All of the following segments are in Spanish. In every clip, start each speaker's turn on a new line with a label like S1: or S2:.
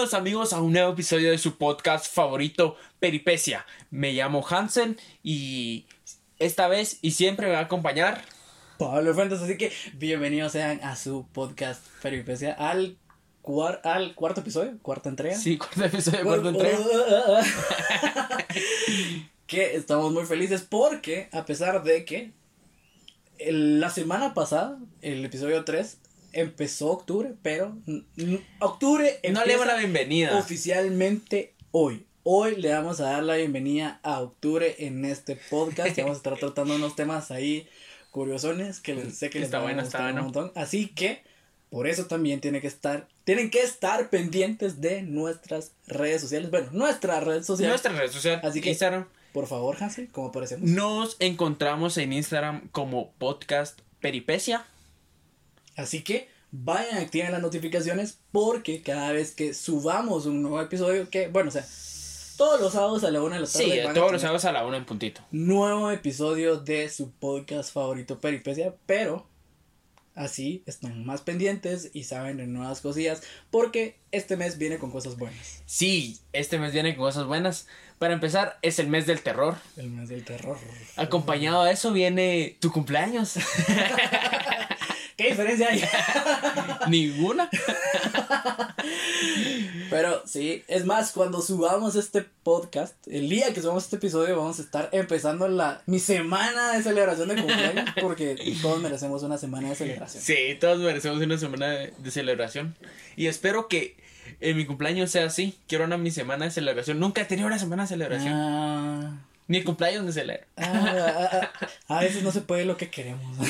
S1: Bienvenidos amigos a un nuevo episodio de su podcast favorito, Peripecia. Me llamo Hansen y esta vez y siempre me va a acompañar
S2: Pablo Fuentes, así que bienvenidos sean a su podcast Peripecia al, cuar- al cuarto episodio, cuarta entrega.
S1: Sí, cuarto episodio, cuarta entrega.
S2: que estamos muy felices porque a pesar de que la semana pasada, el episodio 3, empezó octubre, pero octubre
S1: No le damos la bienvenida.
S2: oficialmente hoy. Hoy le vamos a dar la bienvenida a octubre en este podcast. y vamos a estar tratando unos temas ahí curiosones que les, sé que les
S1: Está
S2: van a
S1: bueno, está
S2: un
S1: bueno.
S2: montón. Así que por eso también tiene que estar, tienen que estar pendientes de nuestras redes sociales. Bueno, nuestra red social.
S1: Nuestra red social,
S2: Así que-
S1: Instagram.
S2: Por favor, Hansel, ¿cómo aparecemos?
S1: Nos encontramos en Instagram como podcast Peripecia.
S2: Así que vayan, activen las notificaciones porque cada vez que subamos un nuevo episodio, que bueno, o sea, todos los sábados a la una de la tarde.
S1: Sí,
S2: van a
S1: todos los sábados a la una en puntito.
S2: Nuevo episodio de su podcast favorito Peripecia, pero así están más pendientes y saben de nuevas cosillas porque este mes viene con cosas buenas.
S1: Sí, este mes viene con cosas buenas. Para empezar, es el mes del terror.
S2: El mes del terror.
S1: Acompañado a eso viene tu cumpleaños.
S2: ¿Qué diferencia hay?
S1: Ninguna.
S2: Pero sí, es más, cuando subamos este podcast, el día que subamos este episodio, vamos a estar empezando la mi semana de celebración de cumpleaños, porque todos merecemos una semana de celebración.
S1: Sí, todos merecemos una semana de, de celebración. Y espero que en mi cumpleaños sea así. Quiero una mi semana de celebración. Nunca he tenido una semana de celebración.
S2: Ah,
S1: Ni el cumpleaños me celebra.
S2: ah, ah, ah, a veces no se puede lo que queremos.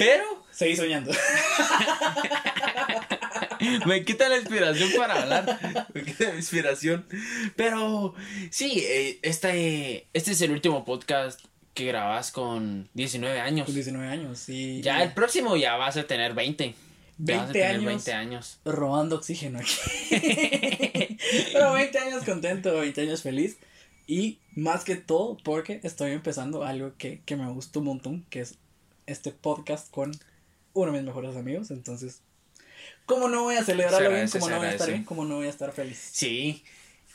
S1: Pero
S2: Seguí soñando.
S1: me quita la inspiración para hablar. Me quita la inspiración. Pero sí, eh, este, este es el último podcast que grabas con 19 años.
S2: Con 19 años, y
S1: Ya el próximo ya vas a tener 20. Ya vas a
S2: 20
S1: tener
S2: años.
S1: 20 años.
S2: robando oxígeno aquí. Pero 20 años contento, 20 años feliz. Y más que todo, porque estoy empezando algo que, que me gusta un montón, que es este podcast con uno de mis mejores amigos. Entonces, ¿cómo no voy a celebrarlo bien? ¿Cómo no voy a estar bien? ¿Cómo no voy a estar feliz?
S1: Sí.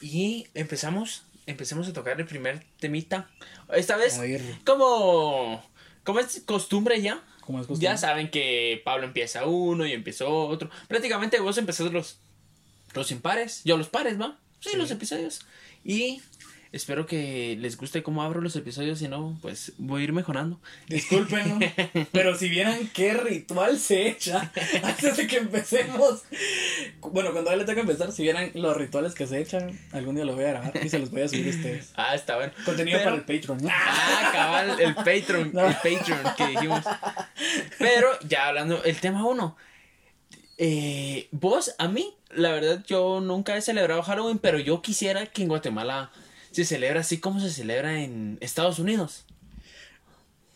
S1: Y empezamos, empezamos a tocar el primer temita. Esta vez, como, como es costumbre ya,
S2: ¿cómo es costumbre?
S1: ya saben que Pablo empieza uno y empezó otro. Prácticamente vos empezás los, los impares, yo los pares, ¿va? Sí,
S2: Sí.
S1: los episodios. Y espero que les guste cómo abro los episodios, si no, pues voy a ir mejorando.
S2: Discúlpenlo, pero si vieran qué ritual se echa antes de que empecemos. Bueno, cuando a él le toca empezar, si vieran los rituales que se echan, algún día los voy a grabar y se los voy a subir a ustedes.
S1: Ah, está bueno.
S2: Contenido
S1: Pero-
S2: para el Patreon.
S1: Ah, cabal, el Patreon,
S2: No.
S1: el Patreon que dijimos. Pero ya hablando, el tema uno. Eh, vos, a mí, la verdad, yo nunca he celebrado Halloween, pero yo quisiera que en Guatemala se celebra así como se celebra en Estados Unidos.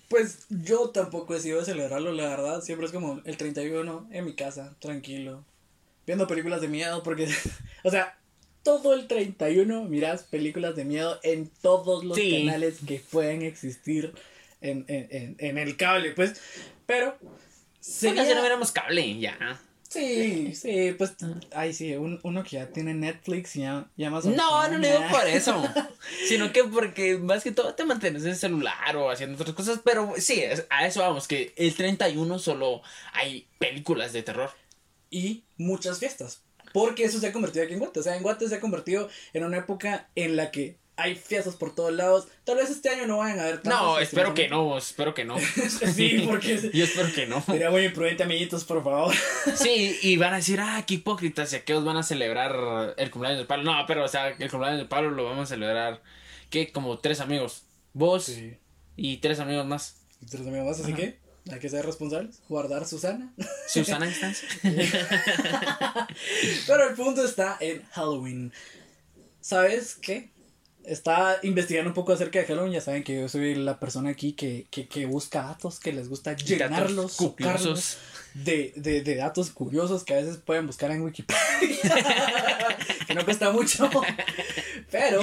S2: Pues yo tampoco he sido de celebrarlo, la verdad. Siempre es como el 31 en mi casa, tranquilo. Viendo películas de miedo, porque, o sea, todo el 31 miras películas de miedo en todos los
S1: Sí.
S2: canales que pueden existir en, en, en, en el cable, pues. Pero,
S1: Sería... si no cable, ya.
S2: Sí, sí, pues, ay, sí, un- uno que ya tiene Netflix y ya, ya más o
S1: No, no le digo por eso. Sino que porque más que todo te mantienes en el celular o haciendo otras cosas. Pero sí, a eso vamos, que el 31 solo hay películas de terror.
S2: y muchas fiestas. Porque eso se ha convertido aquí en Guate. O sea, en Guate se ha convertido en una época en la que hay fiestas por todos lados. Tal vez este año no vayan a haber
S1: No, espero que no, espero que no.
S2: sí, porque
S1: Yo espero que no.
S2: sería muy imprudente, amiguitos, por favor.
S1: Sí, y van a decir, ah, qué hipócritas, y aquellos van a celebrar el cumpleaños del Pablo. No, pero, o sea, el cumpleaños del Pablo lo vamos a celebrar, ¿qué? Como tres amigos. Vos
S2: Sí.
S1: y tres amigos más.
S2: Y tres amigos más, así
S1: Ajá.
S2: que hay que ser responsables, guardar Susana.
S1: Susana Instancia.
S2: Pero el punto está en Halloween. ¿Sabes qué? Estaba investigando un poco acerca de Halloween. Ya saben que yo soy la persona aquí que, que, que busca datos, que les gusta llenarlos,
S1: curiosos.
S2: de, de, de datos curiosos que a veces pueden buscar en Wikipedia. que no cuesta mucho. Pero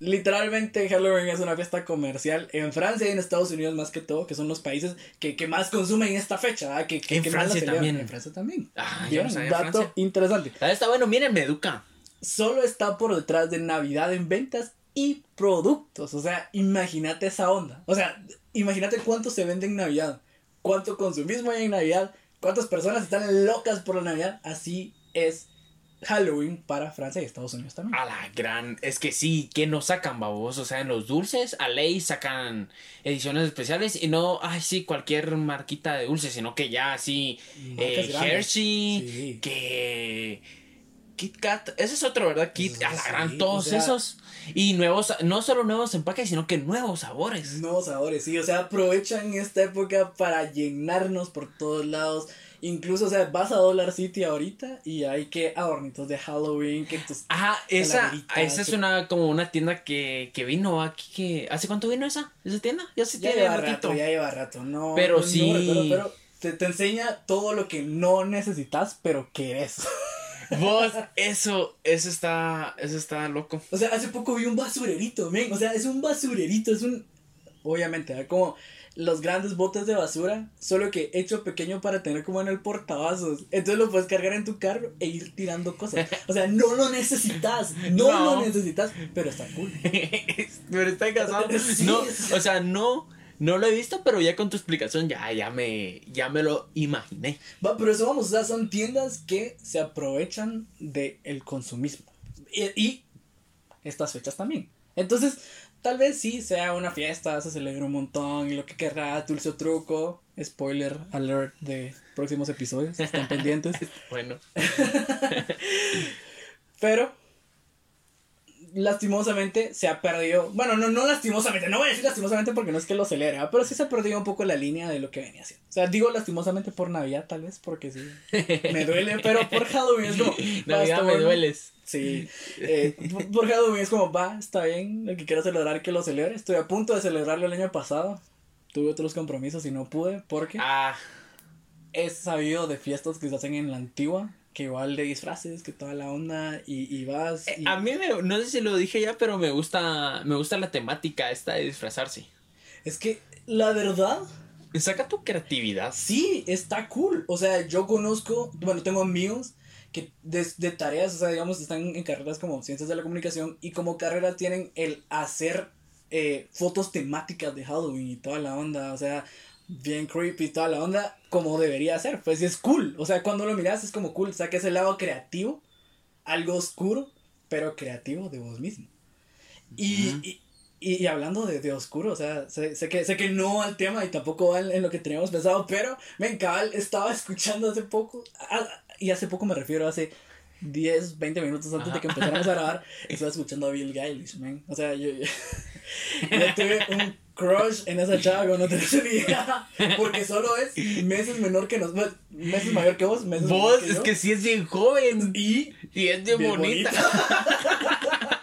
S2: literalmente Halloween es una fiesta comercial en Francia y en Estados Unidos más que todo, que son los países que, que más consumen esta fecha, que, que,
S1: En
S2: que más la
S1: Francia también.
S2: En Francia también.
S1: Ah,
S2: Dato
S1: Francia.
S2: interesante.
S1: Ah, Está bueno, miren, me educa.
S2: Solo está por detrás de Navidad en ventas y productos. O sea, imagínate esa onda. O sea, imagínate cuánto se vende en Navidad, cuánto consumismo hay en Navidad, cuántas personas están locas por la Navidad. Así es Halloween para Francia y Estados Unidos también.
S1: A la gran. Es que sí, que no sacan babos. O sea, en los dulces, a ley sacan ediciones especiales. Y no, ay, sí, cualquier marquita de dulce, sino que ya así. Eh. Hershey,
S2: Sí.
S1: que. Kit Kat, ese es otro, ¿verdad? Kit, a la
S2: sí,
S1: gran,
S2: o
S1: todos
S2: sea-
S1: esos. Y nuevos, no solo nuevos empaques, sino que nuevos sabores.
S2: Nuevos sabores, sí, o sea, aprovechan esta época para llenarnos por todos lados. Incluso, o sea, vas a Dollar City ahorita y hay que adornitos de Halloween, que tus...
S1: Ajá, esa, esa es una como una tienda que, que vino aquí que ¿hace cuánto vino esa? ¿Esa tienda? Ya se
S2: Ya
S1: tiene
S2: lleva
S1: ratito.
S2: rato, ya lleva rato, no.
S1: Pero
S2: no- no
S1: sí.
S2: pero te, te enseña todo lo que no necesitas, pero querés.
S1: Vos, eso, eso está, eso está loco.
S2: o sea, hace poco vi un basurerito, men. O sea, es un basurerito, es un. Obviamente, ¿verdad? como los grandes botes de basura, solo que hecho pequeño para tener como en el portavasos. Entonces lo puedes cargar en tu carro e ir tirando cosas. O sea, no lo necesitas, no,
S1: No.
S2: lo necesitas, pero está cool.
S1: pero está casado.
S2: Sí,
S1: no, o sea, no, no lo he visto, pero ya con tu explicación ya, ya me, ya me lo imaginé.
S2: Va, pero eso vamos, o sea, son tiendas que se aprovechan del consumismo. Y, y estas fechas también. Entonces, tal vez sí sea una fiesta, se celebra un montón y lo que querrá, dulce o truco. Spoiler alert de próximos episodios, están pendientes.
S1: Bueno,
S2: Pero, lastimosamente se ha perdido. Bueno, no, no lastimosamente, no voy a decir lastimosamente porque no es que lo celebra, pero sí se ha perdido un poco la línea de lo que venía haciendo. O sea, digo lastimosamente por Navidad, tal vez, porque sí. Me duele, pero por Halloween es como.
S1: Navidad me dueles.
S2: Sí, eh, por, por Halloween es como, va, está bien, el que quiera celebrar que lo celebre. Estoy a punto de celebrarlo el año pasado. Tuve otros compromisos y no pude porque
S1: Ah,
S2: he sabido de fiestas que se hacen en la antigua, que igual de disfraces, que toda la onda y, y vas.
S1: eh,
S2: y-
S1: a mí me, no sé si lo dije ya, pero me gusta, me gusta la temática esta de disfrazarse.
S2: Es que la verdad,
S1: Saca tu creatividad.
S2: sí, está cool. O sea, yo conozco, bueno, tengo amigos que de, de tareas, o sea, digamos, están en carreras como ciencias de la comunicación y como carrera tienen el hacer eh, fotos temáticas de Halloween y toda la onda, o sea, bien creepy, toda la onda, como debería ser. Pues es cool. O sea, cuando lo miras es como cool, saca ese lado creativo, algo oscuro, pero creativo de vos mismo. Y,
S1: Ujú.
S2: y, y, y hablando de, de oscuro, o sea, sé, sé que, sé que no al tema y tampoco va en, en lo que teníamos pensado, pero, men, cabal, estaba escuchando hace poco, ah, y hace poco me refiero a hace 10, 20 minutos antes de que empezáramos a grabar, estaba escuchando a Bill Eilish, man. O sea, yo, yo, yo tuve un crush en esa chava, como no tenés ni idea, porque solo es meses menor que nos, meses mayor que vos, meses
S1: Vos,
S2: menor que
S1: es
S2: yo.
S1: que sí es bien joven.
S2: Y
S1: Y es bien,
S2: bien
S1: bonita.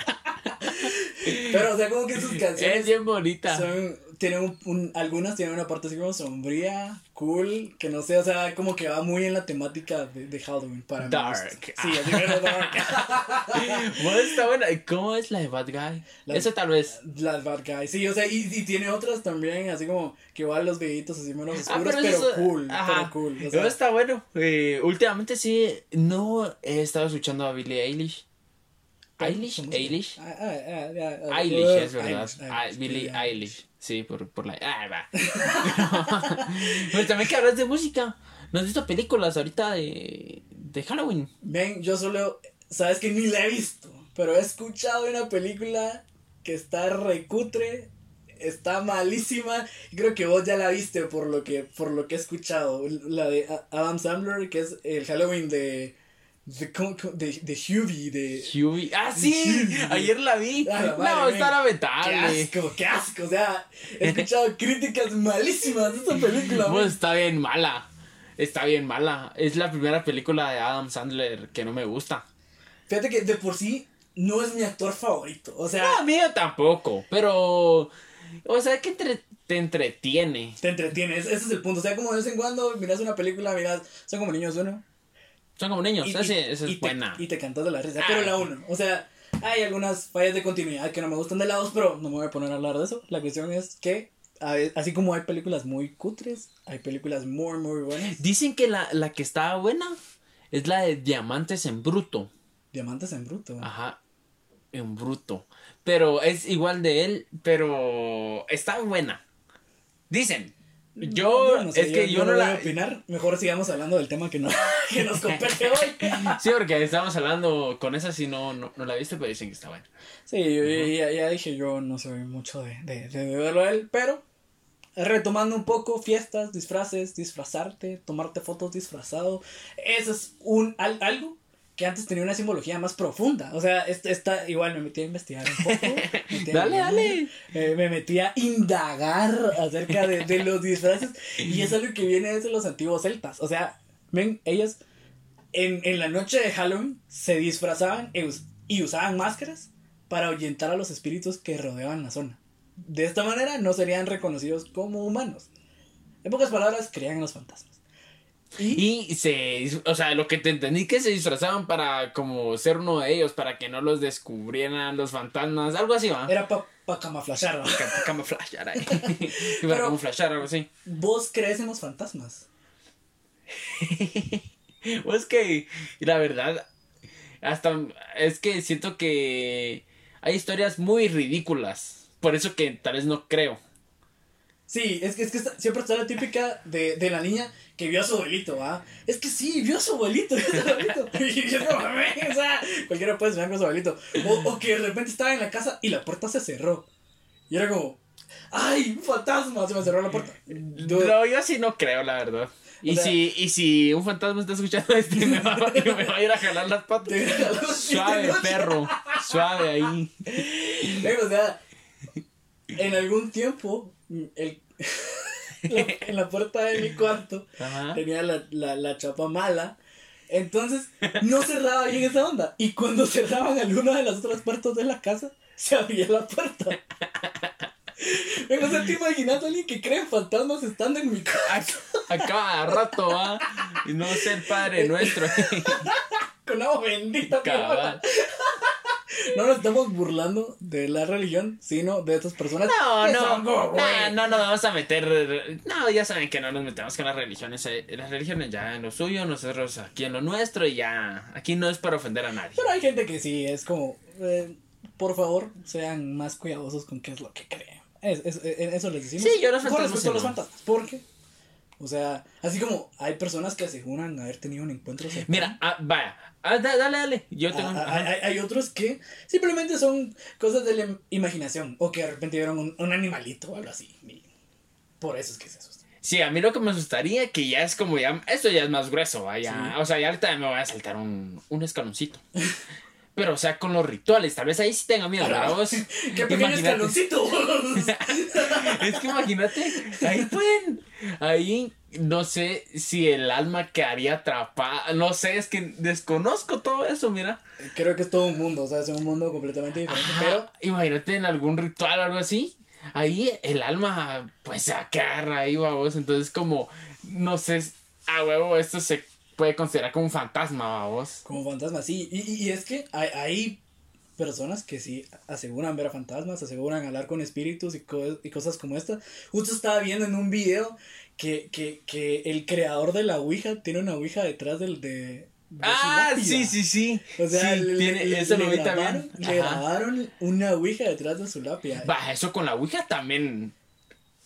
S2: Pero, o sea, como que sus
S1: Es
S2: canciones
S1: bien bonita.
S2: son, tienen un, un- algunas tienen una parte así como sombría, cool, que no sé, o sea, como que va muy en la temática de, de Halloween para mí.
S1: Dark.
S2: Sí, así que dark.
S1: Vos está buena. ¿Cómo es la de Bad Guy?
S2: La-
S1: Esa tal vez.
S2: Las Bad Guys, sí, o sea, y, y tiene otras también, así como que igual los videitos así menos
S1: Ah,
S2: oscuros, pero,
S1: eso-
S2: cool,
S1: ajá.
S2: pero cool.
S1: Pero
S2: sea,
S1: está bueno. Eh, últimamente sí, no he estado escuchando a Billie Eilish. ¿Eilish? ¿Eilish?
S2: Ah, ah, ah,
S1: Eilish, es verdad.
S2: Eilish, Eilish,
S1: Billie Eilish. Sí, por, por la. Ah, va. Pero también que hablas de música. ¿No has visto películas ahorita de, de Halloween?
S2: Ven, yo solo, sabes que ni la he visto, pero he escuchado una película que está recutre, está malísima, creo que vos ya la viste por lo que, por lo que he escuchado, la de Adam Sandler, que es el Halloween de, de, de, de Hubie, de...
S1: Huey. Ah, sí. Ayer la vi.
S2: Ah,
S1: no,
S2: madre,
S1: está
S2: ven. Qué
S1: lamentable.
S2: asco, qué asco, o sea, he escuchado críticas malísimas de esta película.
S1: Pues está bien mala. Está bien mala. Es la primera película de Adam Sandler que no me gusta.
S2: Fíjate que de por sí no es mi actor favorito, o sea...
S1: No, a mí tampoco. Pero. O sea, que entre- te entretiene.
S2: Te entretienes, ese es el punto. O sea, como de vez en cuando miras una película, miras, son como niños uno.
S1: Son como niños.
S2: y,
S1: esa
S2: y-
S1: esa
S2: y
S1: es
S2: te,
S1: buena.
S2: y te cantas de la risa.
S1: Ah.
S2: Pero la uno, o sea, hay algunas fallas de continuidad que no me gustan de lados, pero no me voy a poner a hablar de eso. La cuestión es que, así como hay películas muy cutres, hay películas muy, muy buenas.
S1: Dicen que la, la que estaba buena es la de Diamantes en Bruto.
S2: Diamantes en Bruto.
S1: Ajá, en Bruto. Pero es igual de él, pero está buena. Dicen. Yo,
S2: no sé,
S1: es que yo,
S2: no
S1: no
S2: voy
S1: la...
S2: a opinar. Mejor sigamos hablando del tema que, no, que nos compete hoy.
S1: Sí, porque estábamos hablando con esa, si no, no, no la viste, pero dicen que está buena.
S2: Sí, yo ya, ya dije, yo no soy mucho de, de, de verlo a él, pero retomando un poco, fiestas, disfraces, disfrazarte, tomarte fotos disfrazado, eso es un, al- algo que antes tenía una simbología más profunda. O sea, esta, esta igual me metí a investigar un poco. a
S1: Dale, dale.
S2: eh, me metí a indagar acerca de, de los disfraces y es algo que viene desde los antiguos celtas. O sea, ven, ellos en, en la noche de Halloween se disfrazaban y usaban máscaras para ahuyentar a los espíritus que rodeaban la zona. De esta manera no serían reconocidos como humanos. En pocas palabras, creían en los fantasmas. Y,
S1: Y se, o sea, lo que te entendí que se disfrazaban para como ser uno de ellos, para que no los descubrieran los fantasmas, algo así, ¿va?
S2: era para pa camuflajear, ¿va?
S1: Para camuflajear ahí. Para camuflajear, algo así.
S2: ¿Vos crees en los fantasmas?
S1: Pues que, la verdad, hasta es que siento que hay historias muy ridículas. Por eso que tal vez no creo.
S2: Sí, es que, es que está- siempre está la típica de, de la niña que vio a su abuelito, ¿va? Es que sí, vio a su abuelito, vio a su abuelito. Y yo como, o sea, cualquiera puede soñar con su abuelito. O, o que de repente estaba en la casa y la puerta se cerró. Y era como, ¡ay, un fantasma! Se me cerró la puerta. Dude,
S1: No, yo sí no creo, la verdad. Y,
S2: O sea-
S1: si, y si un fantasma está escuchando este, me va, me va a ir a jalar las patas. Suave, perro. Suave ahí.
S2: O sea, en algún tiempo, el, la- en la puerta de mi cuarto
S1: Ajá.
S2: tenía la, la, la chapa mala. Entonces, no cerraba bien esa onda. Y cuando cerraban alguna de las otras puertas de la casa, se abría la puerta. O sea, ¿te imaginas a alguien que cree en fantasmas estando en mi casa
S1: A, cada rato, ¿va? Y no ser padre nuestro.
S2: con agua bendita?
S1: Cabal.
S2: No nos estamos burlando de la religión, sino de estas personas
S1: No, no, no, no nos vamos a meter. No, ya saben que no nos metemos con las religiones. eh, Las religiones ya en lo suyo, nosotros aquí en lo nuestro y ya. Aquí no es para ofender a nadie.
S2: Pero hay gente que sí, es como, eh, por favor, sean más cuidadosos con qué es lo que creen. Es, es- en eso les decimos.
S1: Sí, yo los
S2: Con
S1: fantasmas
S2: respecto a los fantasmas. ¿Por qué? O sea, así como hay personas que aseguran haber tenido un encuentro cercano.
S1: Mira, ah, vaya. Ah, da- dale, dale. Yo tengo.
S2: Ah, hay, hay- hay otros que simplemente son cosas de la im- imaginación o que de repente vieron un, un animalito o algo así. y por eso es que se asustan.
S1: Sí, a mí lo que me asustaría que ya es como ya. Esto ya es más grueso, vaya.
S2: Sí.
S1: O sea, ya ahorita me voy a saltar un, un escaloncito. Pero, o sea, con los rituales, tal vez ahí sí tenga miedo, ¿verdad vos?
S2: ¡Qué pequeño
S1: Imagínate.
S2: escaloncito!
S1: Es que imagínate, ahí pueden, ahí no sé si el alma quedaría atrapada, no sé, es que desconozco todo eso, mira.
S2: Creo que es todo un mundo, o sea, es un mundo completamente diferente.
S1: Ajá,
S2: Pero
S1: imagínate en algún ritual o algo así, ahí el alma pues se agarra ahí, vamos, entonces como, no sé, a huevo esto se puede considerar como un fantasma, vamos.
S2: Como fantasmas, sí. Y, y, y es que hay, hay personas que sí aseguran ver a fantasmas, aseguran hablar con espíritus y, co- y cosas como esta. Justo estaba viendo en un video que, que, que el creador de la Ouija tiene una Ouija detrás del de... de
S1: Ah, sí, sí, sí.
S2: O sea,
S1: Sí,
S2: le,
S1: tiene-
S2: le-
S1: eso lo vi
S2: grabaron,
S1: también.
S2: le grabaron una Ouija detrás de su lápida.
S1: Va, eso con la Ouija también.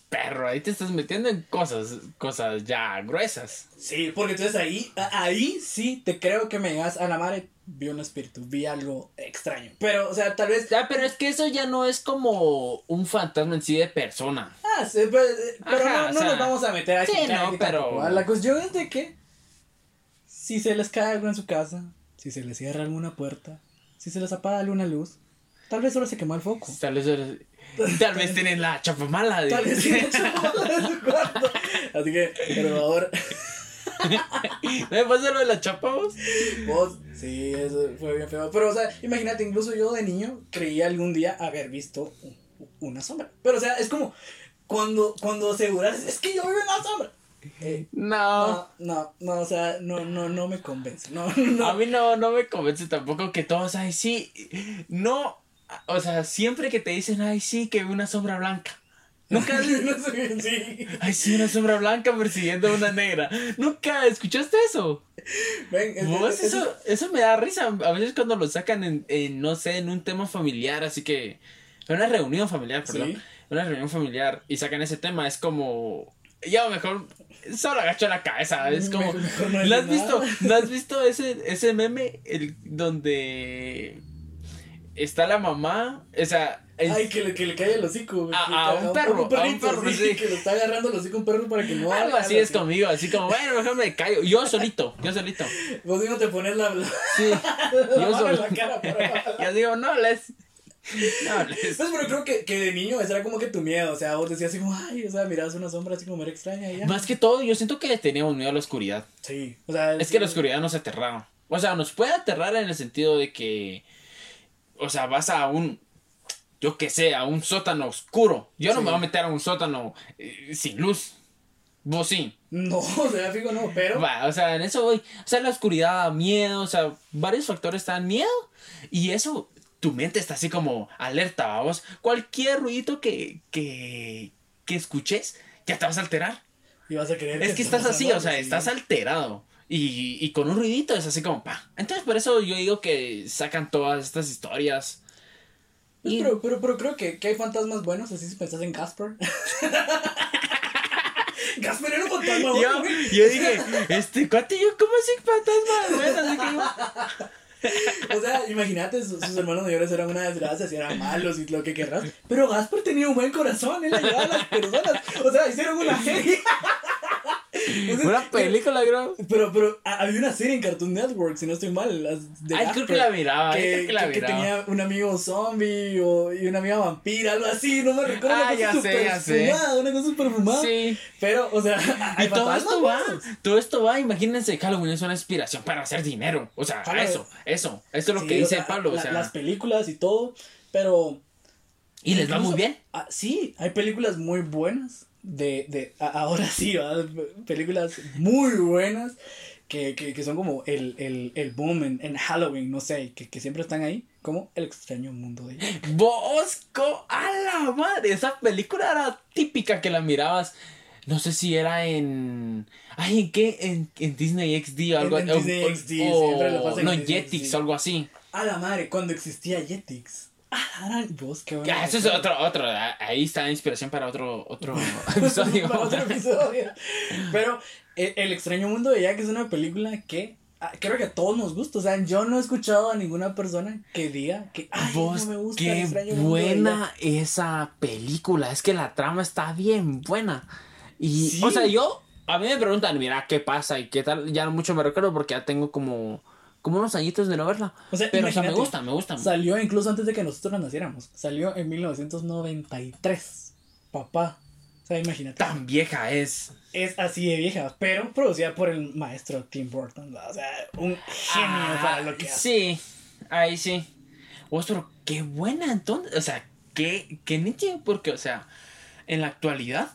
S1: Perro, ahí te estás metiendo en cosas, cosas ya gruesas.
S2: Sí, porque entonces ahí, ahí sí te creo que me digas a la madre, vi un espíritu, vi algo extraño. Pero, o sea, tal vez
S1: Ya, pero es que eso ya no es como un fantasma en sí de persona.
S2: Ah, sí, pero, pero
S1: Ajá,
S2: no,
S1: o
S2: no
S1: sea,
S2: nos vamos a meter a
S1: sí, no,
S2: aquí
S1: pero-.
S2: La cuestión es de que si se les cae algo en su casa, si se les cierra alguna puerta, si se les apaga alguna luz, tal vez solo se quemó el foco.
S1: Tal vez, tal vez tienen la chapa mala. de-
S2: Tal vez sí le chapó en su cuarto. Así que, por favor,
S1: ¿Me pasa lo de la chapa vos?
S2: vos, sí, eso fue bien feo. Pero, o sea, imagínate, incluso yo de niño creía algún día haber visto una sombra. Pero, o sea, es como cuando, cuando aseguras, es que yo vi una sombra. Eh,
S1: No.
S2: no, no, no, o sea, no, no, no me convence. No, no.
S1: A mí no, no me convence tampoco que todos, ay, sí, no, o sea, siempre que te dicen, ay, sí, que una sombra blanca. Nunca,
S2: sí.
S1: ay, sí, una sombra blanca persiguiendo a una negra. Nunca escuchaste eso.
S2: Ven, es-
S1: Vos,
S2: es- es-
S1: eso, eso me da risa. A veces cuando lo sacan en, en, no sé, en un tema familiar, así que. En una reunión familiar, perdón.
S2: Sí.
S1: Una reunión familiar y sacan ese tema, es como. Ya mejor. Solo agacho la cabeza. Es como.
S2: Mejor- mejor no
S1: ¿No has visto,
S2: nada.
S1: ¿no has visto ese, ese meme el, donde está la mamá? O sea.
S2: Ay, que le, que le cae el hocico.
S1: A-
S2: que-
S1: a un perro, a un
S2: perrito,
S1: perro, sí.
S2: Que le está agarrando el hocico a un perro para que no
S1: algo así es conmigo, así como, bueno, mejor me callo. Yo solito, yo solito.
S2: Vos mismo te pones la,
S1: Sí.
S2: la
S1: Yo solo.
S2: la cara para...
S1: Yo digo, no les. No les.
S2: Pues, pero creo que, que de niño ese era como que tu miedo, o sea, vos decías así como, ay, o sea, mirabas una sombra así como muy extraña y ya.
S1: Más que todo, yo siento que teníamos miedo a la oscuridad.
S2: Sí, o sea,
S1: Es que la oscuridad nos aterraba. O sea, nos puede aterrar en el sentido de que. O sea, vas a un. Yo que sé, a un sótano oscuro. Yo no me voy a meter a un sótano eh, sin luz. Vos sí.
S2: No, sea, fijo, no, pero...
S1: Va, o sea, en eso voy. O sea, la oscuridad da miedo. O sea, varios factores te dan miedo. Y eso, tu mente está así como alerta, vamos. Cualquier ruidito que, que, que escuches, ya te vas a alterar.
S2: Y vas a creer
S1: Es que
S2: está
S1: estás así, o sea, estás alterado. Y, y con un ruidito es así como pa. Entonces por eso yo digo que sacan todas estas historias.
S2: Pues,
S1: Y-
S2: pero, pero, pero creo que, que hay fantasmas buenos, así si pensás en Casper. Casper era un fantasma
S1: Yo,
S2: bueno, güey.
S1: yo dije, este cuate, yo, ¿cómo así fantasma? Bueno, así que yo-
S2: O sea, imagínate, sus, sus hermanos mayores eran una desgracia, y eran malos y lo que querrás. Pero Gasper tenía un buen corazón, él ayudaba a las personas. O sea, hicieron una serie.
S1: Una película, creo.
S2: Pero, pero había una serie en Cartoon Network, si no estoy mal. las de
S1: Ay, creo que la miraba,
S2: Que,
S1: creo que la
S2: que- que
S1: miraba.
S2: tenía un amigo zombie o, y una amiga vampira, algo así, no me recuerdo.
S1: Ah,
S2: una
S1: ya
S2: cosa
S1: ya sé.
S2: fumada, una cosa súper fumada.
S1: Sí.
S2: Pero, o sea,
S1: Y todo esto va, todo esto va, imagínense, Halloween es una inspiración para hacer dinero. O sea, eso, eso, eso es lo
S2: Sí,
S1: que
S2: o
S1: dice
S2: sea,
S1: Pablo.
S2: la-
S1: o sea,
S2: las películas y todo, pero
S1: y les va muy bien.
S2: Ah, sí, hay películas muy buenas. De, de, a- ahora sí, ¿verdad? películas muy buenas que, que, que son como el, el, el boom en, en Halloween, no sé, que, que siempre están ahí, como El extraño mundo de
S1: Bosco, a la madre. Esa película era típica que la mirabas. No sé si era en. Ay, ¿en qué? En, en Disney XD o algo o-
S2: Disney
S1: o-
S2: XD, siempre lo pasan
S1: No,
S2: en
S1: Jetix o algo así.
S2: A la madre, cuando existía Jetix. Ah, vos, qué bueno.
S1: Ah, eso es otro, otro. ah, Ahí está la inspiración para otro, otro episodio.
S2: Para otro episodio. Pero eh, El extraño mundo de Jack es una película que ah, creo que a todos nos gusta. O sea, yo no he escuchado a ninguna persona que diga que Ay,
S1: Vos,
S2: no me gusta El
S1: qué
S2: extraño mundo de
S1: buena esa película. Es que la trama está bien buena. Y,
S2: Sí.
S1: o sea, yo, a mí me preguntan, mira, ¿qué pasa y qué tal? Ya mucho me recuerdo porque ya tengo como, como unos añitos de no verla.
S2: O sea,
S1: Pero, o sea, me gusta, me gusta.
S2: Salió incluso antes de que nosotros naciéramos. Salió en 1993. Papá. O sea, imagínate.
S1: Tan vieja es.
S2: Es así de vieja, pero producida por el maestro Tim Burton. ¿no? O sea, un genio
S1: Ah,
S2: para lo que hace.
S1: Sí, ahí sí. Vos, pero qué buena entonces. O sea, qué, qué nítido, porque, o sea, en la actualidad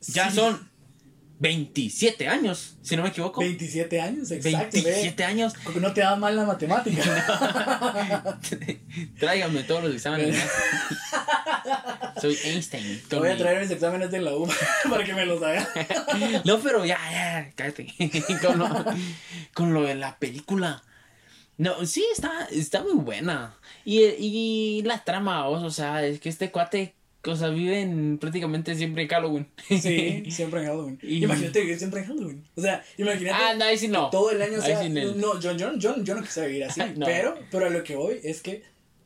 S1: ya
S2: Sí.
S1: son 27 años, si no me equivoco.
S2: 27 años, exacto.
S1: 27 años.
S2: ve. No te da mal la matemática.
S1: Tráigame todos los exámenes. Soy Einstein.
S2: Te voy a traer mis exámenes de la U para que me los haga.
S1: No, pero ya, ya, cállate. con, lo, con lo de la película. No, sí, está, está muy buena. Y, y la trama, o sea, es que este cuate, o sea, viven prácticamente siempre en Halloween.
S2: Sí, siempre en Halloween.
S1: Y-
S2: Imagínate vivir siempre en Halloween. O sea, imagínate.
S1: ah, no, ahí sí no.
S2: Todo el año, o sea,
S1: sí no.
S2: no, yo, yo, yo, yo no quisiera vivir así,
S1: No.
S2: pero, pero a lo que voy es que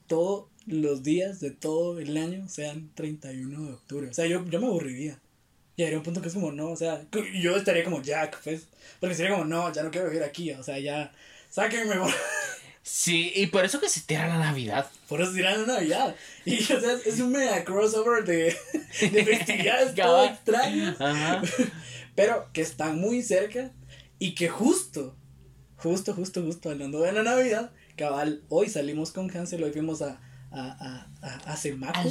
S2: todos los días de todo el año sean 31 de octubre. O sea, yo, yo me aburriría. Llegaría a un punto que es como, no, o sea, yo estaría como Jack, pues, porque sería como, no, ya no quiero vivir aquí, o sea, ya, sáquenme,
S1: Sí, y por eso que se tira la Navidad.
S2: por eso dirán Navidad. Y, o sea, es un mega crossover de, de festividades todo extraño.
S1: Ajá.
S2: pero que están muy cerca y que justo, justo, justo, justo hablando de la Navidad, cabal, hoy salimos con Hansel, hoy fuimos a, a, a, a, a
S1: Al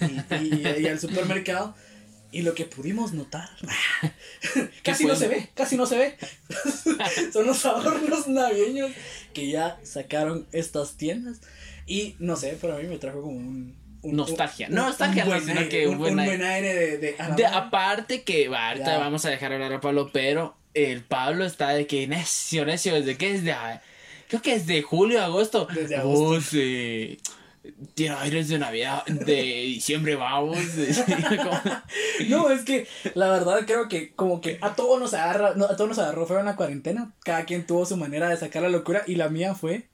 S2: y, y- y al supermercado Y lo que pudimos notar, casi no se ve, casi no se ve. Son los adornos navideños que ya sacaron estas tiendas. Y no sé, pero a mí me trajo como un.
S1: nostalgia. no, nostalgia, no, sino que
S2: un, buen aire, de,
S1: de, Aparte que, ahorita vamos a dejar hablar a Pablo, pero el Pablo está de que necio, necio, desde que es de. Creo que es de julio, agosto.
S2: Desde agosto.
S1: Oh, sí. Tiene aires de Navidad, de diciembre, vamos.
S2: no, es que la verdad creo que como que a todos nos agarra, a todos nos agarró fue una cuarentena. Cada quien tuvo su manera de sacar la locura y la mía fue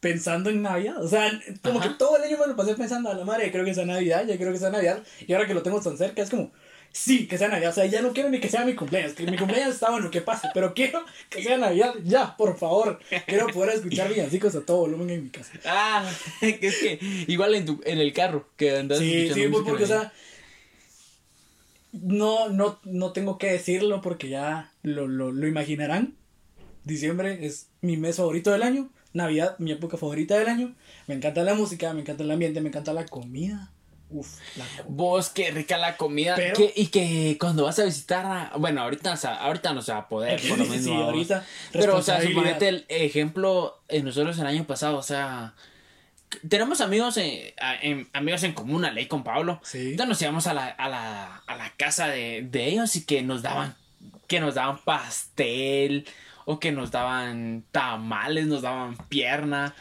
S2: pensando en Navidad. O sea, como que todo el año me lo pasé pensando a la madre, creo que sea Navidad, ya creo que sea Navidad. Y ahora que lo tengo tan cerca, es como, sí, que sea Navidad. O sea, ya no quiero ni que sea mi cumpleaños. Que mi cumpleaños está bueno, que pase. Pero quiero que sea Navidad. Ya, por favor. Quiero poder escuchar villancicos a todo volumen en mi casa.
S1: Ah, que es que igual en, tu, en el carro que andas
S2: Sí, sí, porque, o sea. No, no, no tengo que decirlo porque ya lo, lo, lo imaginarán. Diciembre es mi mes favorito del año. Navidad, mi época favorita del año. Me encanta la música, me encanta el ambiente, me encanta la comida. Uf, la
S1: Vos, qué rica la comida. y que cuando vas a visitar, bueno, ahorita, ahorita no se va a poder, por lo menos.
S2: sí, ahorita.
S1: Pero, o sea, suponete el ejemplo, en nosotros el año pasado, o sea, tenemos amigos en, amigos en común, a ley con Pablo.
S2: Sí.
S1: Entonces nos íbamos a la, a la, a la casa de, de ellos y que nos daban, que nos daban pastel, o que nos daban tamales, nos daban pierna.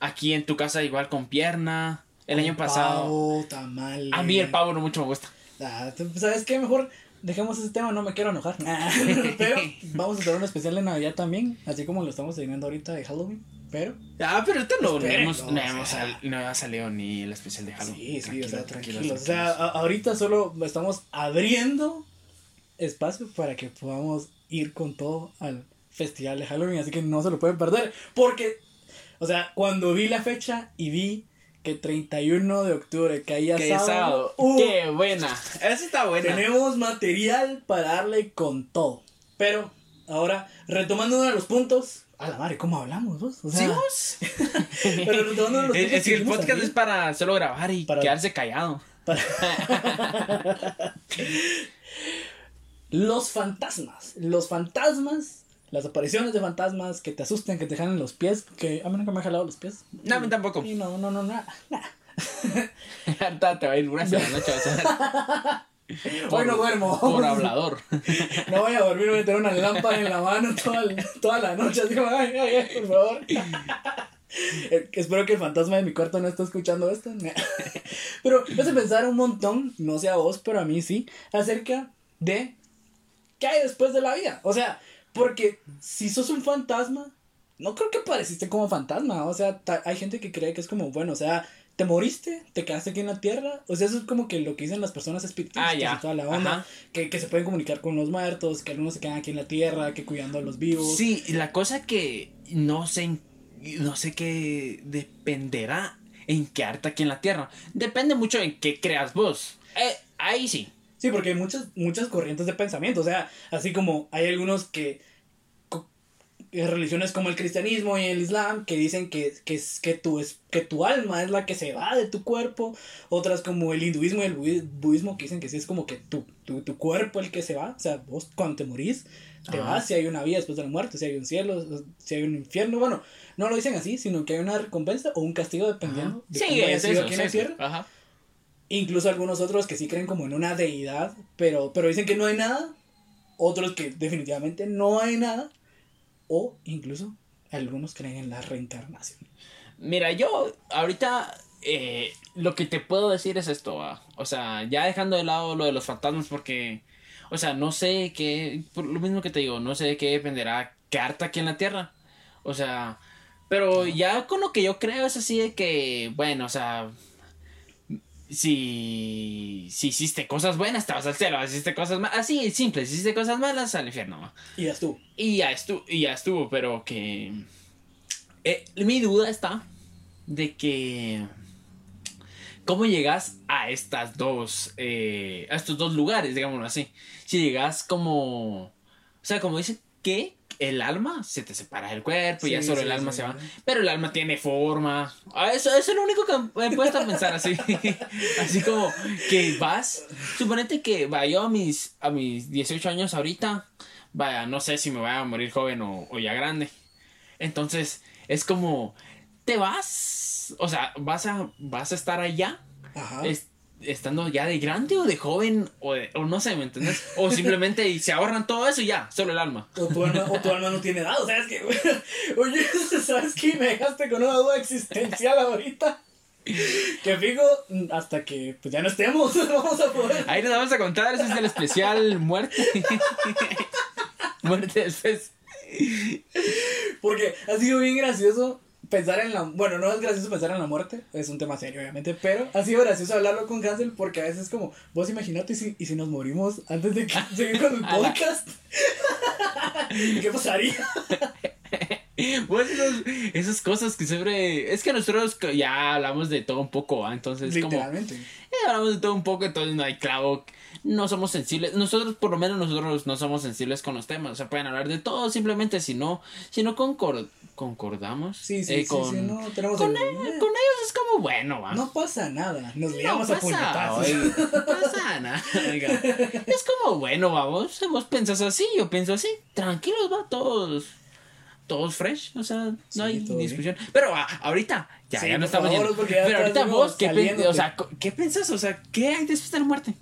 S1: Aquí en tu casa igual con pierna. El año pasado.
S2: Pavo, tamales.
S1: A mí el pavo no mucho me gusta.
S2: Ah, ¿Sabes qué? Mejor dejemos ese tema, no me quiero enojar. pero vamos a hacer un especial de Navidad también, así como lo estamos teniendo ahorita de Halloween. Pero.
S1: Ah, pero esto no, no, hemos, no, no, ha salido ni el especial de Halloween.
S2: Sí, sí, o sea, tranquilo. O sea, ahorita solo estamos abriendo espacio para que podamos ir con todo al festival de Halloween, así que no se lo pueden perder. Porque, o sea, cuando vi la fecha y vi que 31 de octubre
S1: que sábado. Uh, ¡Qué buena! Esa está buena.
S2: Tenemos material para darle con todo. Pero, ahora, retomando uno de los puntos. A la madre, ¿cómo hablamos vos? O
S1: sea,
S2: pero retomando uno de los
S1: puntos. Es que el podcast es para solo grabar y quedarse callado.
S2: los fantasmas. Los fantasmas las apariciones de fantasmas que te asusten, que te jalen los pies, que a mí nunca me ha jalado los pies.
S1: No, a mí tampoco.
S2: Y no, no, no, no,
S1: te va a ir la noche.
S2: Hoy no duermo.
S1: Por hablador.
S2: No voy a dormir, voy a tener una lámpara en la mano toda, toda la noche. Así como, ay, ay, ay, por favor. Eh, espero que el fantasma de mi cuarto no esté escuchando esto. Pero me hace pensar un montón, no sé a vos, pero a mí sí, acerca de qué hay después de la vida. O sea, porque si sos un fantasma, no creo que pareciste como fantasma. O sea, hay gente que cree que es como, bueno, o sea, te moriste, te quedaste aquí en la tierra. O sea, eso es como que lo que dicen las personas espirituales.
S1: Ah,
S2: toda la onda. Que, se pueden comunicar con los muertos, que algunos se quedan aquí en la tierra, que cuidando a los vivos.
S1: Sí, la cosa que no sé, no sé qué dependerá en quedarte aquí en la tierra. Depende mucho en qué creas vos. Eh, ahí sí.
S2: Sí, porque hay muchas, muchas corrientes de pensamiento. O sea, así como hay algunos que religiones como el cristianismo y el islam que dicen que, que, que, tu, que tu alma es la que se va de tu cuerpo, otras como el hinduismo y el budismo que dicen que sí es como que tu, tu, tu cuerpo el que se va, o sea, vos cuando te morís, te vas, si hay una vida después de la muerte, si hay un cielo, si hay un infierno, bueno, no lo dicen así, sino que hay una recompensa o un castigo dependiendo
S1: de sí, es eso, aquí en tierra.
S2: Ajá. Incluso algunos otros que sí creen como en una deidad, pero, pero dicen que no hay nada. Otros que definitivamente no hay nada. O incluso algunos creen en la reencarnación.
S1: Mira, yo ahorita eh, lo que te puedo decir es esto. O sea, ya dejando de lado lo de los fantasmas porque... O sea, no sé qué... Por lo mismo que te digo, no sé de qué dependerá quedarte aquí en la Tierra. O sea... Pero ya con lo que yo creo es así de que... Bueno, o sea si, si hiciste cosas buenas, te vas al cielo. Si hiciste cosas malas, así, simple. Si hiciste cosas malas, al infierno.
S2: Y ya estuvo.
S1: Y ya estuvo, y ya estuvo, pero que. Eh, mi duda está de que. ¿Cómo llegas a estas dos. Eh, a estos dos lugares, digámoslo así? Si llegas como. O sea, como dicen, que el alma se te separa del cuerpo y ya solo
S2: sí,
S1: el alma
S2: sí,
S1: se va. Pero el alma tiene forma. Ah, Eso, eso es lo único que me puesto a pensar así. así como que vas. Suponete que va yo a mis, a mis 18 años ahorita. Vaya, no sé si me voy a morir joven o, o ya grande. Entonces, es como. Te vas. O sea, vas a, vas a estar allá.
S2: Ajá.
S1: es- estando ya de grande o de joven. O, de- o no sé, ¿me entiendes? O simplemente se ahorran todo eso y ya, solo el alma.
S2: O tu, alma, o tu alma no tiene edad, o sea, es que, oye, ¿sabes qué? Me dejaste con una duda existencial ahorita. Que fijo, hasta que pues ya no estemos, vamos a poder.
S1: Ahí nos vamos a contar, ese es el especial muerte. muerte después.
S2: Porque ha sido bien gracioso pensar en la. Bueno, no es gracioso pensar en la muerte, es un tema serio, obviamente, pero ha sido gracioso hablarlo con Hansel porque a veces es como, vos imagínate si, y si nos morimos antes de que seguir con el podcast. ¿Qué pasaría?
S1: Pues esos- esas cosas que siempre. Es que nosotros ya hablamos de todo un poco, entonces como.
S2: Literalmente.
S1: Eh, hablamos de todo un poco, entonces no hay clavo. No somos sensibles. Nosotros, por lo menos, nosotros no somos sensibles con los temas. O sea, pueden hablar de todo, simplemente si no, si no concor- concordamos.
S2: Sí, sí,
S1: eh,
S2: sí,
S1: con,
S2: sí, no, tenemos
S1: con,
S2: el-
S1: eh, con ellos es como bueno, va.
S2: No pasa nada, nos
S1: No
S2: liamos a
S1: pasa,
S2: puñetazos.
S1: no pasa nada, oiga. Es como bueno, vamos. Vos pensás así, yo pienso así. Tranquilos, va, todos. Todos fresh, o sea, no
S2: Sí,
S1: hay
S2: todo bien.
S1: discusión. Pero ah, ahorita, ya,
S2: Sí,
S1: ya no estamos
S2: favor,
S1: yendo. Pero ahorita vos, ¿qué, pen- o sea, ¿qué pensás? O sea, ¿qué hay después de la muerte?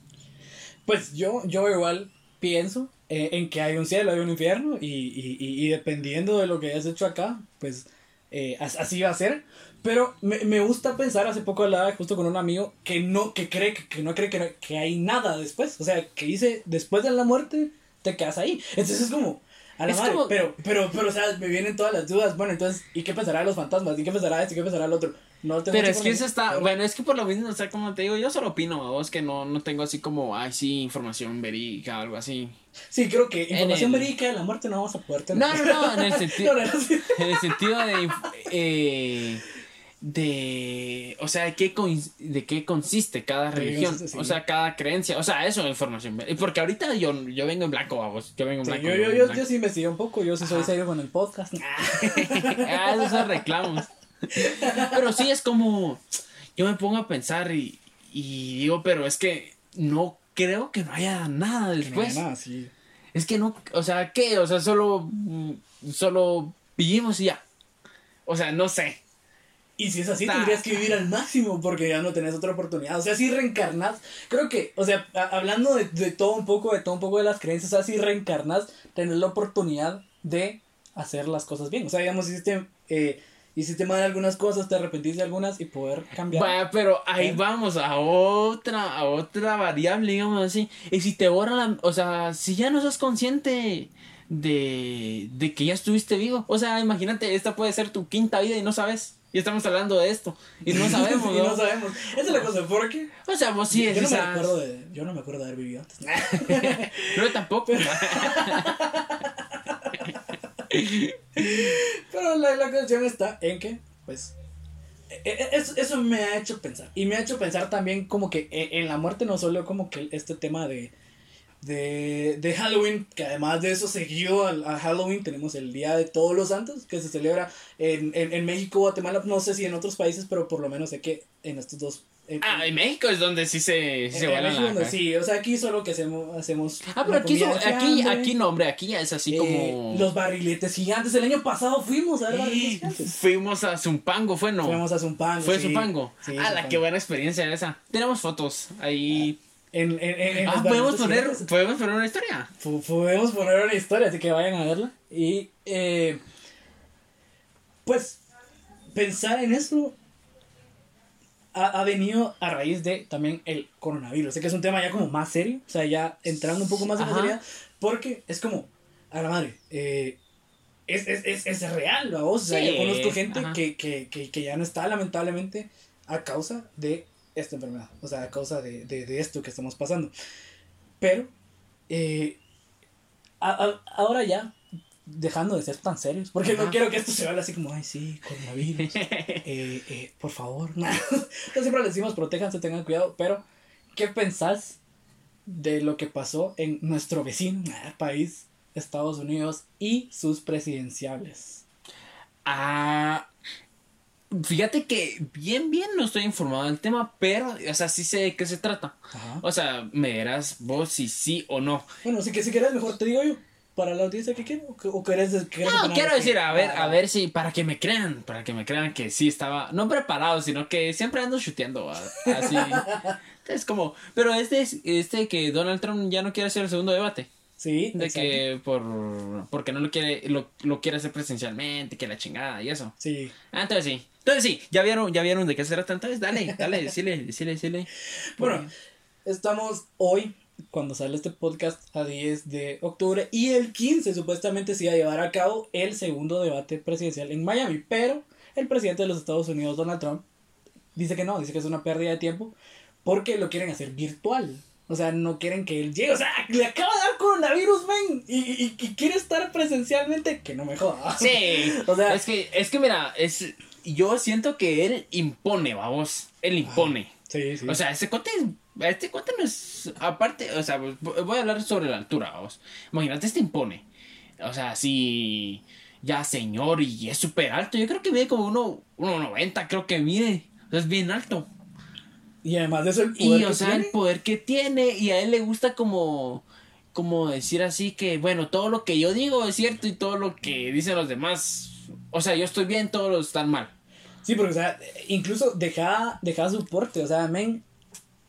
S2: Pues yo, yo igual pienso eh, en que hay un cielo, hay un infierno, y, y, y, y dependiendo de lo que hayas hecho acá, pues eh, as- así va a ser. Pero me, me gusta pensar, hace poco hablaba justo con un amigo que no, que cree que, que no cree que, no- que hay nada después. O sea, que dice, después de la muerte, te quedas ahí. Entonces es como, a la
S1: Es
S2: madre,
S1: como-
S2: pero, pero, pero, o sea, me vienen todas las dudas. Bueno, entonces, ¿y qué pensará de los fantasmas? ¿Y qué pensará de esto? ¿Y qué pensará del otro? No
S1: Pero es que eso está, bueno, es que por lo mismo, o sea, como te digo, yo solo opino, vos que no, no tengo así como, ay, sí, información verídica o algo así.
S2: Sí, creo que información
S1: el-
S2: verídica de la muerte no vamos a poder tener.
S1: No, no, no, en el sentido, en el sentido de, eh, de, o sea, de qué, de qué consiste cada religión,
S2: sí.
S1: o sea, cada creencia, o sea, eso es información, porque ahorita yo, yo vengo en blanco, vamos, yo vengo en
S2: Sí,
S1: blanco.
S2: yo, yo, yo, yo sí investigué un poco, yo sí soy
S1: Ajá.
S2: serio con el podcast.
S1: ah, esos son reclamos. Pero sí es como, yo me pongo a pensar y, y digo, pero es que no creo que no haya nada después.
S2: nada, sí.
S1: Es que no, o sea, ¿qué? O sea, solo, solo vivimos y ya. O sea, no sé.
S2: Y si es así,
S1: Ta-
S2: tendrías que vivir al máximo porque ya no tenés otra oportunidad. O sea, si reencarnas, creo que, o sea, a- hablando de, de todo un poco, de todo un poco de las creencias, o sea, si reencarnas, tenés la oportunidad de hacer las cosas bien. O sea, digamos, hiciste, eh, hiciste mal algunas cosas, te arrepentiste de algunas y poder cambiar.
S1: Vaya, pero ahí
S2: ¿Eh?
S1: vamos a otra, a otra variable, digamos así. Y si te borra la, o sea, si ya no sos consciente de, de que ya estuviste vivo, o sea, imagínate, esta puede ser tu quinta vida y no sabes. Y estamos hablando de esto. Y no sabemos,
S2: y
S1: ¿no?
S2: no sabemos. Esa es la cosa, porque
S1: O sea, vos sí
S2: yo,
S1: es
S2: no me acuerdo de, yo no me acuerdo de haber vivido antes.
S1: No, tampoco.
S2: Pero la, la cuestión está en que, pues, e- e- eso, eso me ha hecho pensar. Y me ha hecho pensar también como que e- en la muerte no solo como que este tema de, de, de Halloween, que además de eso seguido al- a, Halloween tenemos el Día de Todos los Santos, que se celebra en, en, en México, Guatemala, no sé si en otros países, pero por lo menos sé que en estos dos... en-
S1: Ah, en México es donde sí se, sí se vuelan la
S2: sí, o sea, aquí solo que hacemos... hacemos
S1: Ah, pero aquí, so- aquí, aquí no, hombre, aquí ya es así
S2: eh,
S1: como...
S2: Los barriletes gigantes. El año pasado fuimos a ver barriletes gigantes.
S1: Fuimos a Zumpango, fue no.
S2: Fuimos a Zumpango.
S1: Fue
S2: sí.
S1: Zumpango.
S2: Sí,
S1: ah, la qué buena experiencia esa. Tenemos fotos ahí.
S2: En, en, en, en
S1: ah, podemos poner,
S2: gigantes.
S1: podemos poner una historia.
S2: Pu- Podemos poner una historia, así que vayan a verla. Y eh, pues pensar en eso ha, ha venido a raíz de también el coronavirus. Sé que es un tema ya como más serio, o sea, ya entrando un poco más en la seriedad, porque es como, a la madre, eh, es, es, es, es real, vamos. O sea,
S1: Sí,
S2: yo conozco gente que, que, que, que ya no está lamentablemente a causa de esta enfermedad, o sea, a causa de, de, de esto que estamos pasando. Pero, eh, a- a- ahora ya, dejando de ser tan serios, porque no quiero que esto se vea así como, ay, sí, coronavirus, eh, eh, por favor. Entonces siempre les decimos, protéjanse, tengan cuidado, pero, ¿qué pensás de lo que pasó en nuestro vecino ah, país Estados Unidos y sus presidenciales.
S1: Ah, fíjate que bien, bien no estoy informado del tema, pero, o sea, sí sé de qué se trata.
S2: Ajá.
S1: O sea, me dirás vos si sí o no.
S2: Bueno, si, que, si quieres, mejor te digo yo. Para la audiencia que quiero. ¿O, que- o querés, querés
S1: No, quiero decir, a ver,
S2: Ah,
S1: a ver si, para que me crean, para que me crean que sí estaba, no preparado, sino que siempre ando chuteando, así. Es como, pero este, es- este que Donald Trump ya no quiere hacer el segundo debate.
S2: Sí,
S1: De
S2: exacto.
S1: que por, porque no lo quiere, lo, lo quiere hacer presencialmente, que la chingada y eso.
S2: Sí.
S1: Ah, entonces sí. Entonces sí, ya vieron, ya vieron de qué se trata. Entonces dale, dale, decile, decile, decile.
S2: Bueno, estamos hoy, cuando sale este podcast, a 10 de octubre. Y el 15 supuestamente se iba a llevar a cabo el segundo debate presidencial en Miami. Pero el presidente de los Estados Unidos, Donald Trump, dice que no, dice que es una pérdida de tiempo. Porque lo quieren hacer virtual. O sea, no quieren que él llegue. O sea, le acaba de dar coronavirus, men. Y, y, y quiere estar presencialmente. Que no me joda.
S1: Sí,
S2: O sea-
S1: es que, es que mira, es, yo siento que él impone, vamos, él impone.
S2: Sí, sí.
S1: O sea, ese cuate, este cuate no es, aparte, o sea, voy a hablar sobre la altura, vamos. Imagínate, este impone. O sea, si ya señor y es súper alto, yo creo que mide como uno, 1.90, creo que mide. O sea, es bien alto.
S2: y además de eso, el poder
S1: Y,
S2: que
S1: o sea,
S2: tiene.
S1: el poder que tiene, y a él le gusta como, como decir así que, bueno, todo lo que yo digo es cierto y todo lo que dicen los demás, o sea, yo estoy bien, todos están mal.
S2: Sí, porque, o sea, incluso deja, deja su porte. O sea, men,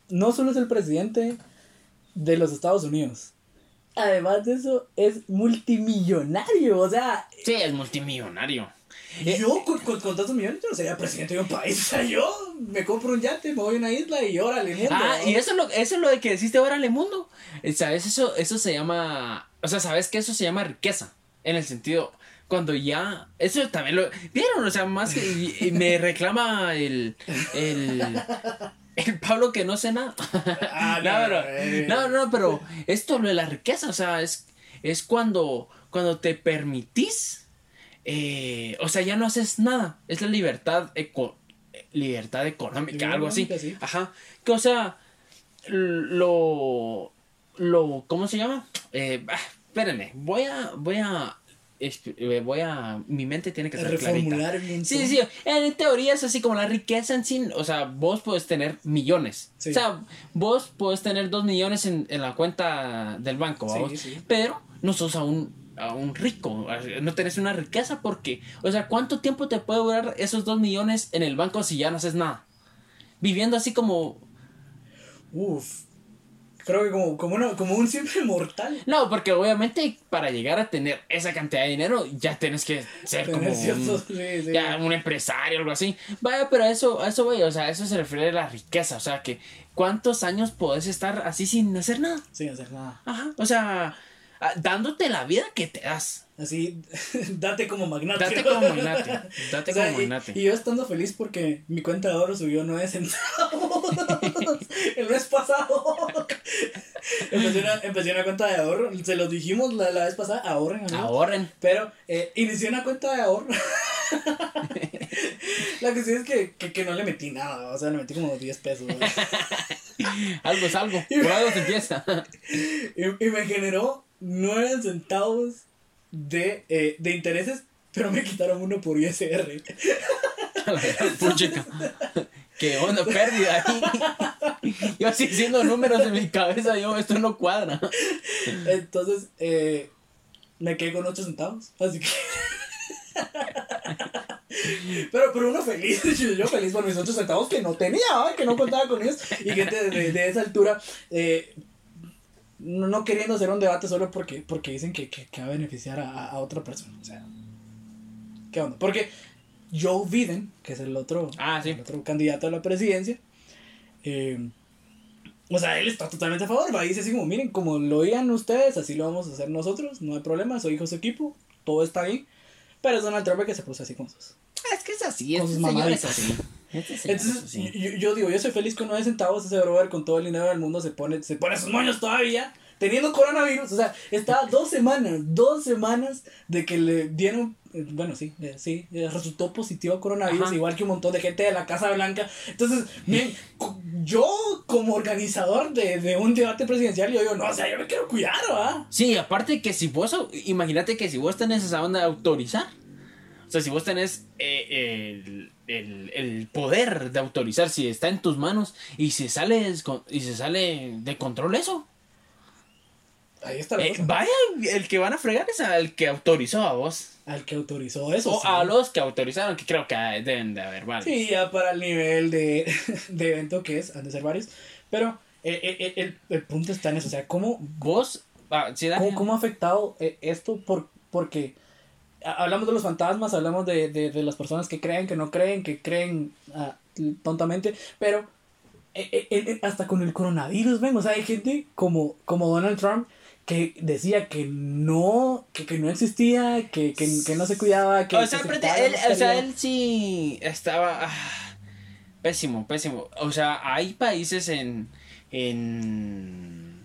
S2: no solo es el presidente de los Estados Unidos. Además de eso, es multimillonario. O sea,
S1: Sí, es multimillonario.
S2: yo con, con, con tantos millones yo no sería presidente de un país. O sea, yo me compro un yate, me voy a una isla y órale, mundo.
S1: Ah, y eso es lo, eso es lo de que deciste órale mundo. Eh, ¿Sabes? Eso, eso se llama, o sea, ¿sabes que Eso se llama riqueza. En el sentido, cuando ya, eso también lo, vieron, o sea, más que, y- y me reclama el, el, el Pablo que no sé nada.
S2: Ah,
S1: no,
S2: no,
S1: pero,
S2: eh.
S1: no, no, pero esto lo de la riqueza, o sea, es, es cuando, cuando te permitís, eh, o sea, ya no haces nada. Es la libertad eco- libertad económica, algo así.
S2: sí.
S1: Ajá. Que, o sea, lo, lo, ¿cómo se llama? Eh, ah, espérenme, voy a, voy a, voy a, mi mente tiene que ser clarita.
S2: reformular bien.
S1: Sí, sí, en teoría es así como la riqueza en sí, o sea, vos puedes tener millones.
S2: Sí.
S1: O sea, vos puedes tener dos millones en, en la cuenta del banco,
S2: Sí,
S1: ¿vamos?
S2: sí.
S1: pero no sos aún, aún rico, no tenés una riqueza porque, o sea, ¿cuánto tiempo te puede durar esos dos millones en el banco si ya no haces nada? Viviendo así como...
S2: Uf. Creo que como, como, una- como un simple mortal.
S1: No, porque obviamente para llegar a tener esa cantidad de dinero ya tienes que ser como un-
S2: sí, sí.
S1: ya un empresario o algo así. Vaya, pero a eso, eso voy, o sea, eso se refiere a la riqueza, o sea, que cuántos años podés estar así sin hacer nada.
S2: Sin hacer nada.
S1: Ajá, o sea, dándote la vida que te das.
S2: Así, date como magnate.
S1: Date como magnate, date
S2: O sea,
S1: como magnate.
S2: Y, yo estando feliz porque mi cuenta de ahorro subió 9 centavos el mes pasado. empecé, una, empecé una cuenta de ahorro, se los dijimos la, la vez pasada, ahorren. amigos.
S1: Ahorren.
S2: Pero eh, inicié una cuenta de ahorro. la cuestión es que, que, que no le metí nada, o sea, le metí como 10 pesos.
S1: Algo es algo, por algo se empieza.
S2: y, y me generó 9 centavos de, eh, de intereses, pero me quitaron uno por ISR.
S1: Puchica. Qué onda, pérdida ahí. Yo así haciendo números en mi cabeza, yo, esto no cuadra.
S2: Entonces, eh, me quedé con 8 centavos. Así que. pero, pero uno feliz, yo, feliz por mis 8 centavos que no tenía, ¿va? que no contaba con ellos. Y gente de, de- de esa altura, eh, no, no queriendo hacer un debate solo porque, porque dicen que, que, que va a beneficiar a, a otra persona. O sea, ¿qué onda? Porque Joe Biden, que es el otro,
S1: Ah, sí.
S2: el otro candidato a la presidencia, eh, o sea, él está totalmente a favor, va y dice así como, miren, como lo oían ustedes, así lo vamos a hacer nosotros, no hay problema, soy hijo de su equipo, todo está bien, pero es Donald Trump que se puso así con sus...
S1: Es que es así,
S2: Con
S1: este
S2: sus
S1: señor es así. Este
S2: Entonces,
S1: así.
S2: yo, yo digo, yo soy feliz con 9 centavos, ese brother con todo el dinero del mundo se pone, se pone sus moños todavía, teniendo coronavirus. O sea, estaba dos semanas, dos semanas de que le dieron. Eh, Bueno, sí, eh, sí, eh, resultó positivo a coronavirus,
S1: Ajá.
S2: igual que un montón de gente de la Casa Blanca. Entonces, bien, yo como organizador de, de un debate presidencial, yo digo, no, o sea, yo me quiero cuidar, ¿va?
S1: Sí, aparte que si vos, imagínate que si vos tenés esa onda de autorizar, o sea, si vos tenés eh, el, el- el poder de autorizar, si está en tus manos y se sale, y se sale de control eso,
S2: Ahí está la
S1: eh,
S2: cosa.
S1: vaya, el que van a fregar es al que autorizó a vos.
S2: Al que autorizó eso.
S1: O
S2: sí.
S1: a los que autorizaron, que creo que deben de haber varios.
S2: Sí, ya para el nivel de, de evento que es, han de ser varios. Pero eh, eh, eh, el, el punto está en eso, o sea, ¿cómo,
S1: Vos, ah, sí,
S2: cómo, cómo ha afectado esto? Por, porque hablamos de los fantasmas, hablamos de, de, de las personas que creen, que no creen, que creen ah, tontamente, pero eh, eh, hasta con el coronavirus, ven, o sea, hay gente como, como Donald Trump que decía que no, que, que no existía, que, que, que no se cuidaba, que...
S1: o sea,
S2: se
S1: él, o sea, él sí estaba ah, pésimo, pésimo. O sea, hay países en en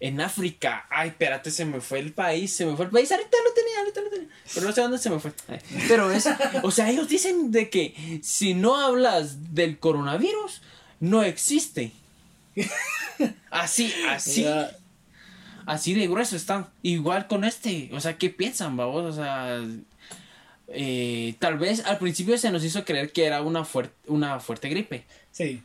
S1: en África. Ay, espérate, se me fue el país, se me fue el país. Ahorita lo tenía, ahorita lo tenía. Pero no sé dónde se me fue. Ay, Pero es, o sea, ellos dicen de que si no hablas del coronavirus, no existe. Así, así.
S2: Sea,
S1: Así de grueso están. Igual con este. O sea, ¿qué piensan, babos? O sea. eh, tal vez al principio se nos hizo creer que era una, una fuerte gripe.
S2: Sí.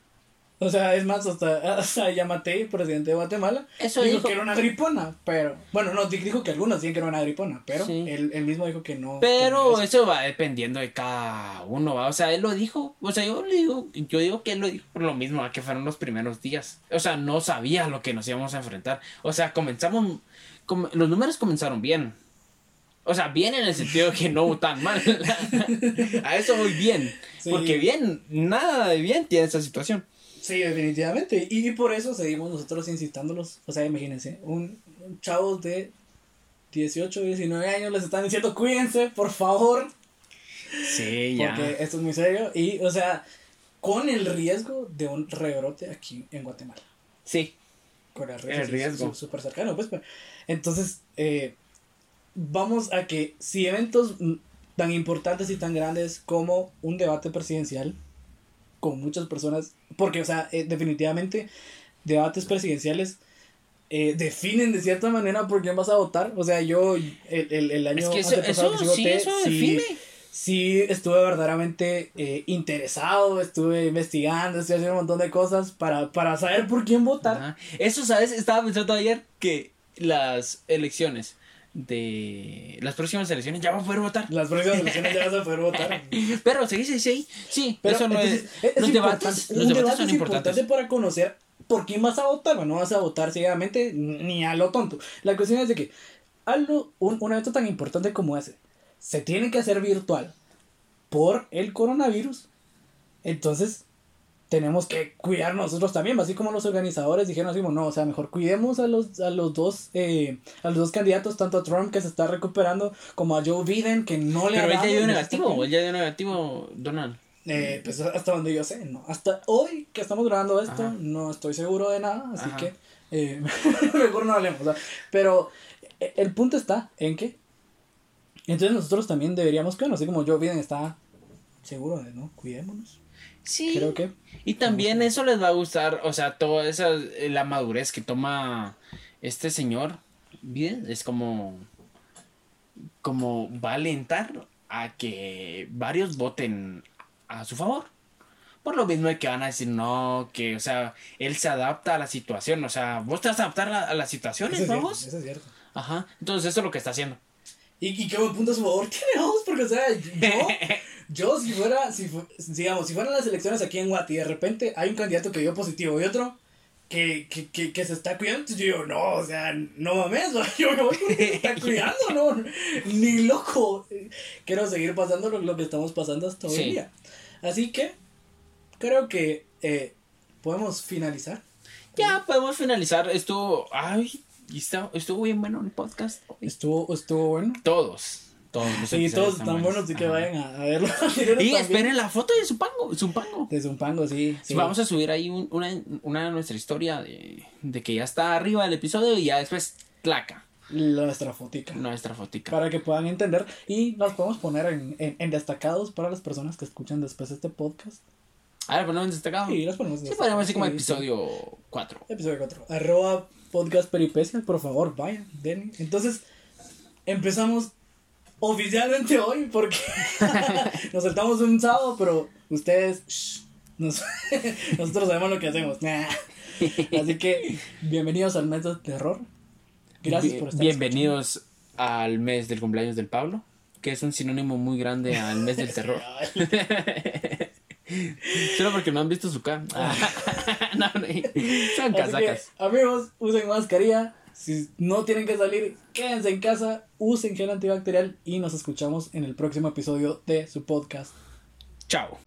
S2: O sea, es más, hasta, hasta Yamatei, presidente de Guatemala,
S1: Eso
S2: dijo,
S1: dijo.
S2: que era una gripona, pero... Bueno, no, di- dijo que algunos decían que era una gripona, pero
S1: Sí.
S2: él, él mismo dijo que no.
S1: Pero
S2: que no es-
S1: eso va dependiendo de cada uno, ¿va? O sea, él lo dijo. O sea, yo le digo, yo digo que él lo dijo por lo mismo, ¿va? que fueron los primeros días. O sea, no sabía lo que nos íbamos a enfrentar. O sea, comenzamos. com- los números comenzaron bien. O sea, bien en el sentido que no tan mal. a eso voy bien.
S2: Sí.
S1: Porque bien, nada de bien tiene esa situación.
S2: Sí, definitivamente. Y, y por eso seguimos nosotros incitándolos. O sea, imagínense, un, un chavos de 18, 19 años les están diciendo cuídense, por favor,
S1: Sí,
S2: porque esto es muy serio. Y, o sea, con el riesgo de un rebrote aquí en Guatemala.
S1: Sí.
S2: con el
S1: El
S2: riesgo, su- súper cercano, pues. pero- Entonces, eh, vamos a que si eventos tan importantes y tan grandes como un debate presidencial con muchas personas, porque, o sea, eh, definitivamente debates presidenciales eh, definen de cierta manera por quién vas a votar. O sea, yo el, el, el año
S1: Es que eso,
S2: antepasado
S1: eso
S2: que sí
S1: sí,
S2: voté,
S1: eso
S2: sí-
S1: define.
S2: sí estuve verdaderamente eh, interesado, estuve investigando, estuve haciendo un montón de cosas para, para saber por quién votar.
S1: Ajá. Eso, ¿sabes? Estaba pensando ayer que las elecciones de las próximas elecciones ya va a poder votar.
S2: Las próximas elecciones ya vas a poder votar.
S1: Pero sí, sí, sí. Sí,
S2: Pero
S1: eso no
S2: entonces,
S1: es. los debates,
S2: importante-
S1: los debates
S2: debate
S1: son
S2: es importante
S1: importantes.
S2: para conocer por quién vas a votar, no vas a votar ciegamente ni a lo tonto. La cuestión es de que algo, un, un evento tan importante como ese se tiene que hacer virtual por el coronavirus. Entonces, tenemos que cuidar nosotros también, así como los organizadores dijeron así, no, o sea, mejor cuidemos a los, a los dos, eh, a los dos candidatos, tanto a Trump que se está recuperando, como a Joe Biden que no le
S1: Pero
S2: ha
S1: él ya
S2: dado,
S1: dio negativo,
S2: cuidando.
S1: él ya dio negativo, Donald.
S2: Eh, pues hasta donde yo sé, no. Hasta hoy que estamos grabando esto,
S1: Ajá.
S2: no estoy seguro de nada, así
S1: Ajá.
S2: que eh, mejor no hablemos. o sea, pero eh, el punto está en que entonces nosotros también deberíamos cuidarnos, así como Joe Biden está seguro de, ¿no? Cuidémonos.
S1: Sí.
S2: Creo que
S1: Y también eso les va a gustar, o sea, toda esa, eh, la madurez que toma este señor, bien, es como, como va a alentar a que varios voten a su favor. Por lo mismo de que van a decir, no, que, o sea, él se adapta a la situación, o sea, vos te vas a adaptar a, a las situaciones,
S2: eso es, cierto,
S1: vamos.
S2: eso es cierto.
S1: Ajá, entonces eso es lo que está haciendo.
S2: Y, y qué buen punto a su favor tiene, vamos, porque, o sea, yo, yo si fuera, si, fu- digamos, si fueran las elecciones aquí en Guati y de repente hay un candidato que dio positivo y otro que, que, que, que se está cuidando, yo digo, no, o sea, no mames, yo me voy porque se está cuidando, no, ni loco. Quiero seguir pasando lo, lo que estamos pasando hasta hoy
S1: Sí.
S2: día. Así que, creo que eh, podemos finalizar.
S1: Ya podemos finalizar. Estuvo. Ay, está- estuvo bien bueno el podcast. hoy.
S2: Estuvo, estuvo bueno.
S1: Todos. Todos los
S2: Sí, todos
S1: están
S2: están buenos, así que vayan a, a verlo.
S1: Y esperen la foto de Zumpango. Zumpango.
S2: De Zumpango, sí. sí.
S1: Vamos a subir ahí un- una, una de nuestra historia de, de que ya está arriba del episodio y ya después placa
S2: Nuestra fotica.
S1: nuestra fotica.
S2: Para que puedan entender. Y las podemos poner en, en, en destacados para las personas que escuchan después este podcast.
S1: A ver, ponemos destacado.
S2: Sí, las ponemos
S1: Sí, podemos decir como
S2: Sí, sí.
S1: episodio 4.
S2: Episodio 4. Arroba podcast peripecias, por favor, vayan, denle. Entonces, empezamos oficialmente hoy porque nos saltamos un sábado, pero ustedes, shh, nos- nosotros sabemos lo que hacemos. Nah. Así que, bienvenidos al mes del terror. Gracias por estar
S1: Bienvenidos al mes del cumpleaños del Pablo, que es un sinónimo muy grande al mes del terror. Solo porque no han visto su cara. no, no, son
S2: que,
S1: casacas.
S2: amigos, usen mascarilla. Si no tienen que salir, quédense en casa, usen gel antibacterial y nos escuchamos en el próximo episodio de su podcast.
S1: Chao.